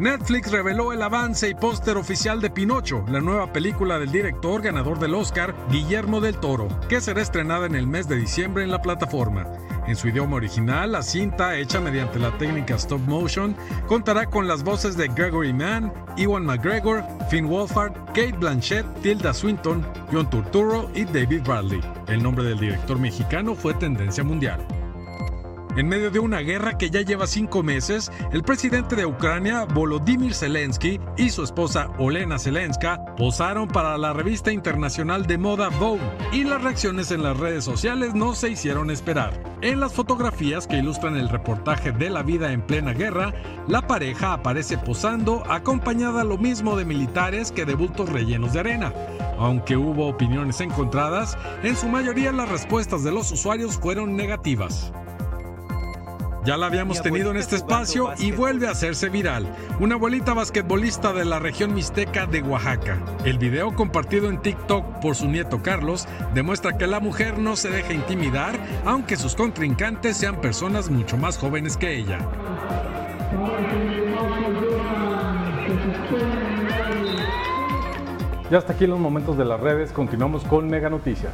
Netflix reveló el avance y póster oficial de Pinocho, la nueva película del director ganador del Oscar, Guillermo del Toro, que será estrenada en el mes de diciembre en la plataforma. En su idioma original, la cinta, hecha mediante la técnica stop motion, contará con las voces de Gregory Mann, Ewan McGregor, Finn Wolfhard, Kate Blanchett, Tilda Swinton, John Turturro y David Bradley. El nombre del director mexicano fue tendencia mundial. En medio de una guerra que ya lleva cinco meses, el presidente de Ucrania, Volodymyr Zelensky, y su esposa Olena Zelenska posaron para la revista internacional de moda Vogue, y las reacciones en las redes sociales no se hicieron esperar. En las fotografías que ilustran el reportaje de la vida en plena guerra, la pareja aparece posando acompañada lo mismo de militares que de bultos rellenos de arena. Aunque hubo opiniones encontradas, en su mayoría las respuestas de los usuarios fueron negativas. Ya la habíamos tenido en este espacio y vuelve a hacerse viral. Una abuelita basquetbolista de la región mixteca de Oaxaca. El video compartido en TikTok por su nieto Carlos demuestra que la mujer no se deja intimidar, aunque sus contrincantes sean personas mucho más jóvenes que ella. Ya hasta aquí los momentos de las redes, continuamos con Mega Noticias.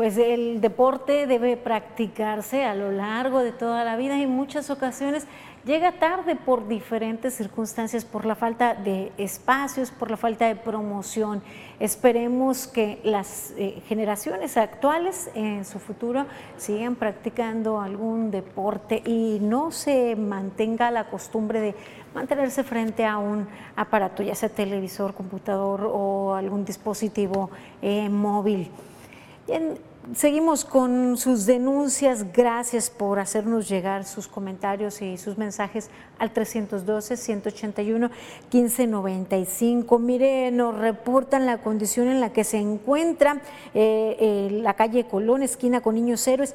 Pues el deporte debe practicarse a lo largo de toda la vida y en muchas ocasiones llega tarde por diferentes circunstancias, por la falta de espacios, por la falta de promoción. Esperemos que las eh, generaciones actuales en su futuro sigan practicando algún deporte y no se mantenga la costumbre de mantenerse frente a un aparato, ya sea televisor, computador o algún dispositivo eh, móvil. Seguimos con sus denuncias. Gracias por hacernos llegar sus comentarios y sus mensajes al 312-181-1595. Mire, nos reportan la condición en la que se encuentra eh, eh, la calle Colón, esquina con Niños Héroes.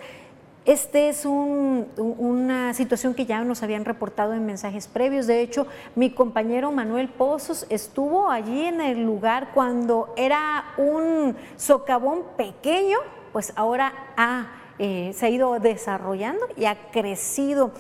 Este es una situación que ya nos habían reportado en mensajes previos. De hecho, mi compañero Manuel Pozos estuvo allí en el lugar cuando era un socavón pequeño pues ahora eh, se ha ido desarrollando y ha crecido.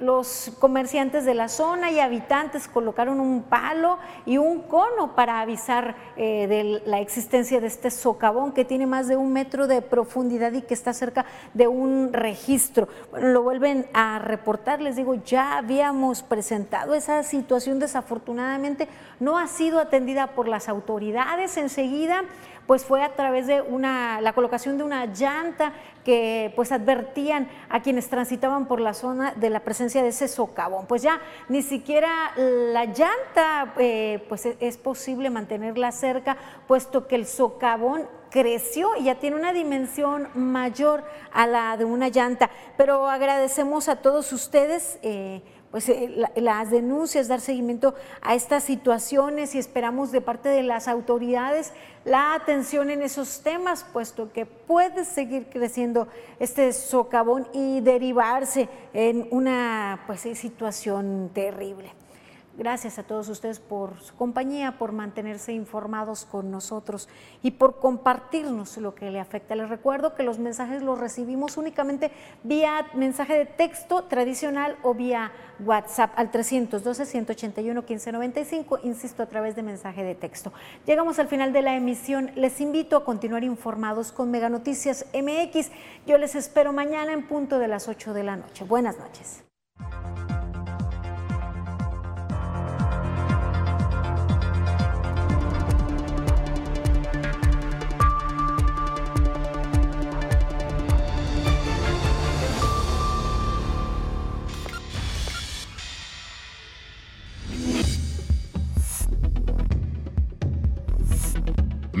los comerciantes de la zona y habitantes colocaron un palo y un cono para avisar eh, de la existencia de este socavón que tiene más de un metro de profundidad y que está cerca de un registro. Bueno, lo vuelven a reportar, les digo, ya habíamos presentado esa situación, desafortunadamente no ha sido atendida por las autoridades enseguida pues fue a través de una, la colocación de una llanta que pues advertían a quienes transitaban por la zona de la presencia de ese socavón. Pues ya ni siquiera la llanta eh, pues e, es posible mantenerla cerca, puesto que el socavón creció y ya tiene una dimensión mayor a la de una llanta. Pero agradecemos a todos ustedes. Eh, pues, eh, las denuncias, dar seguimiento a estas situaciones y esperamos de parte de las autoridades la atención en esos temas, puesto que puede seguir creciendo este socavón y derivarse en una pues, situación terrible. Gracias a todos ustedes por su compañía, por mantenerse informados con nosotros y por compartirnos lo que le afecta. Les recuerdo que los mensajes los recibimos únicamente vía mensaje de texto tradicional o vía WhatsApp al 312-181-1595, insisto, a través de mensaje de texto. Llegamos al final de la emisión. Les invito a continuar informados con Mega Noticias MX. Yo les espero mañana en punto de las 8 de la noche. Buenas noches.